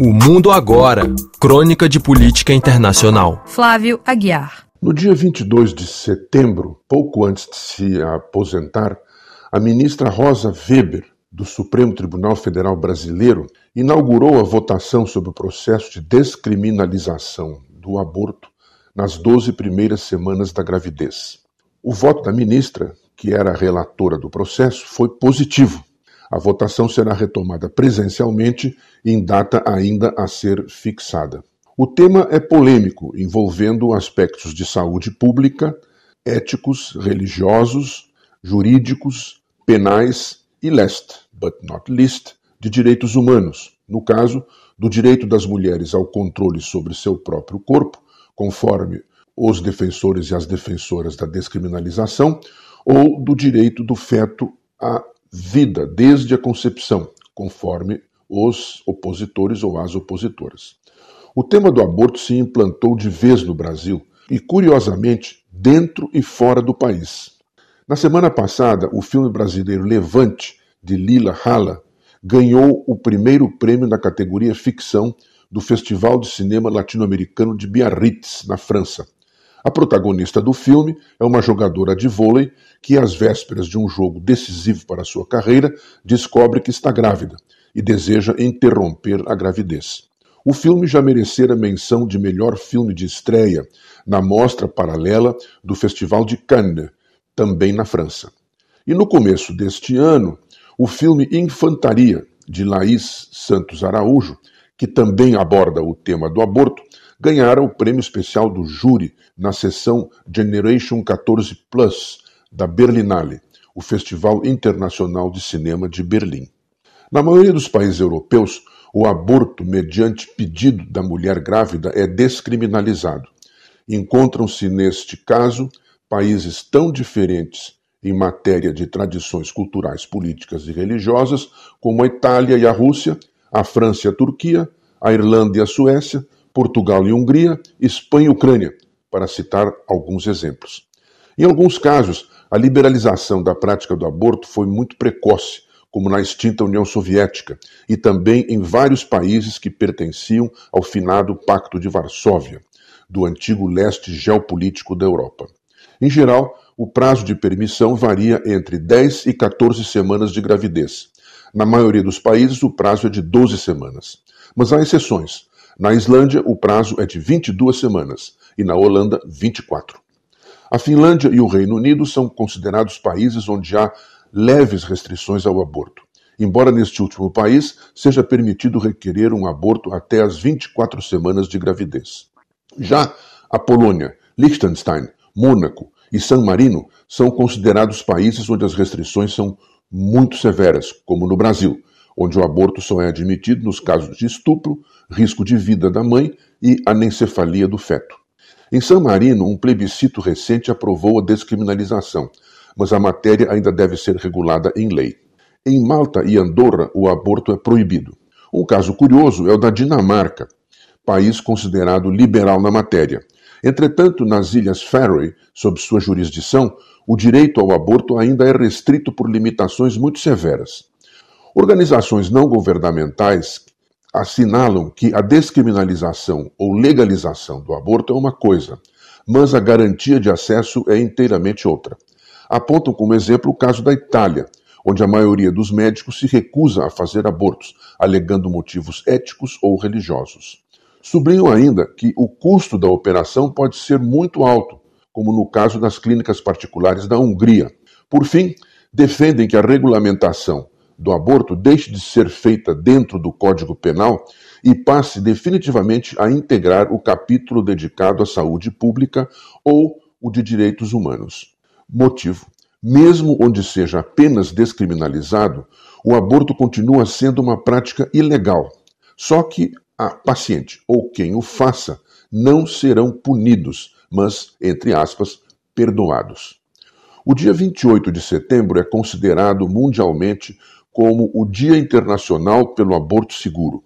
O Mundo Agora Crônica de Política Internacional. Flávio Aguiar. No dia 22 de setembro, pouco antes de se aposentar, a ministra Rosa Weber, do Supremo Tribunal Federal Brasileiro, inaugurou a votação sobre o processo de descriminalização do aborto nas 12 primeiras semanas da gravidez. O voto da ministra, que era a relatora do processo, foi positivo. A votação será retomada presencialmente em data ainda a ser fixada. O tema é polêmico, envolvendo aspectos de saúde pública, éticos, religiosos, jurídicos, penais e last, but not least, de direitos humanos, no caso do direito das mulheres ao controle sobre seu próprio corpo, conforme os defensores e as defensoras da descriminalização, ou do direito do feto à vida desde a concepção, conforme os opositores ou as opositoras. O tema do aborto se implantou de vez no Brasil e, curiosamente, dentro e fora do país. Na semana passada, o filme brasileiro Levante, de Lila Hala, ganhou o primeiro prêmio na categoria ficção do Festival de Cinema Latino-Americano de Biarritz, na França. A protagonista do filme é uma jogadora de vôlei que, às vésperas de um jogo decisivo para sua carreira, descobre que está grávida e deseja interromper a gravidez. O filme já merecera menção de melhor filme de estreia na mostra paralela do Festival de Cannes, também na França. E no começo deste ano, o filme Infantaria, de Laís Santos Araújo, que também aborda o tema do aborto, ganhara o prêmio especial do júri na sessão Generation 14 Plus da Berlinale, o Festival Internacional de Cinema de Berlim. Na maioria dos países europeus, o aborto mediante pedido da mulher grávida é descriminalizado. Encontram-se neste caso países tão diferentes em matéria de tradições culturais, políticas e religiosas como a Itália e a Rússia, a França e a Turquia, a Irlanda e a Suécia, Portugal e Hungria, Espanha e Ucrânia, para citar alguns exemplos. Em alguns casos, a liberalização da prática do aborto foi muito precoce, como na extinta União Soviética, e também em vários países que pertenciam ao finado Pacto de Varsóvia, do antigo leste geopolítico da Europa. Em geral, o prazo de permissão varia entre 10 e 14 semanas de gravidez. Na maioria dos países, o prazo é de 12 semanas. Mas há exceções. Na Islândia, o prazo é de 22 semanas e na Holanda, 24. A Finlândia e o Reino Unido são considerados países onde há leves restrições ao aborto, embora neste último país seja permitido requerer um aborto até as 24 semanas de gravidez. Já a Polônia, Liechtenstein, Mônaco e San Marino são considerados países onde as restrições são muito severas, como no Brasil, onde o aborto só é admitido nos casos de estupro, risco de vida da mãe e anencefalia do feto. Em San Marino, um plebiscito recente aprovou a descriminalização, mas a matéria ainda deve ser regulada em lei. Em Malta e Andorra, o aborto é proibido. Um caso curioso é o da Dinamarca, país considerado liberal na matéria. Entretanto, nas Ilhas Faroe, sob sua jurisdição, o direito ao aborto ainda é restrito por limitações muito severas. Organizações não governamentais assinalam que a descriminalização ou legalização do aborto é uma coisa, mas a garantia de acesso é inteiramente outra. Apontam como exemplo o caso da Itália, onde a maioria dos médicos se recusa a fazer abortos, alegando motivos éticos ou religiosos. Sublinham ainda que o custo da operação pode ser muito alto, como no caso das clínicas particulares da Hungria. Por fim, defendem que a regulamentação do aborto deixe de ser feita dentro do Código Penal e passe definitivamente a integrar o capítulo dedicado à saúde pública ou o de direitos humanos. Motivo: mesmo onde seja apenas descriminalizado, o aborto continua sendo uma prática ilegal. Só que a paciente ou quem o faça não serão punidos, mas, entre aspas, perdoados. O dia 28 de setembro é considerado mundialmente como o Dia Internacional pelo Aborto Seguro.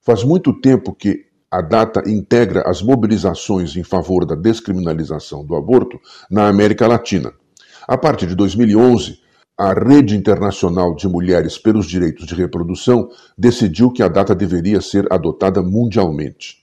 Faz muito tempo que a data integra as mobilizações em favor da descriminalização do aborto na América Latina. A partir de 2011, a Rede Internacional de Mulheres pelos Direitos de Reprodução decidiu que a data deveria ser adotada mundialmente.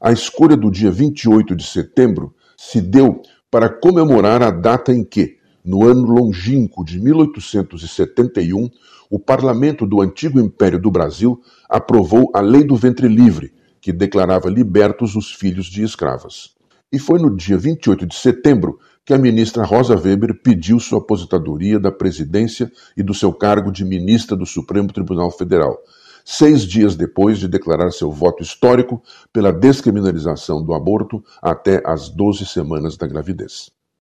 A escolha do dia 28 de setembro se deu para comemorar a data em que, no ano longínquo de 1871, o parlamento do antigo Império do Brasil aprovou a Lei do Ventre Livre, que declarava libertos os filhos de escravas. E foi no dia 28 de setembro que a ministra Rosa Weber pediu sua aposentadoria da presidência e do seu cargo de ministra do Supremo Tribunal Federal, seis dias depois de declarar seu voto histórico pela descriminalização do aborto até as 12 semanas da gravidez.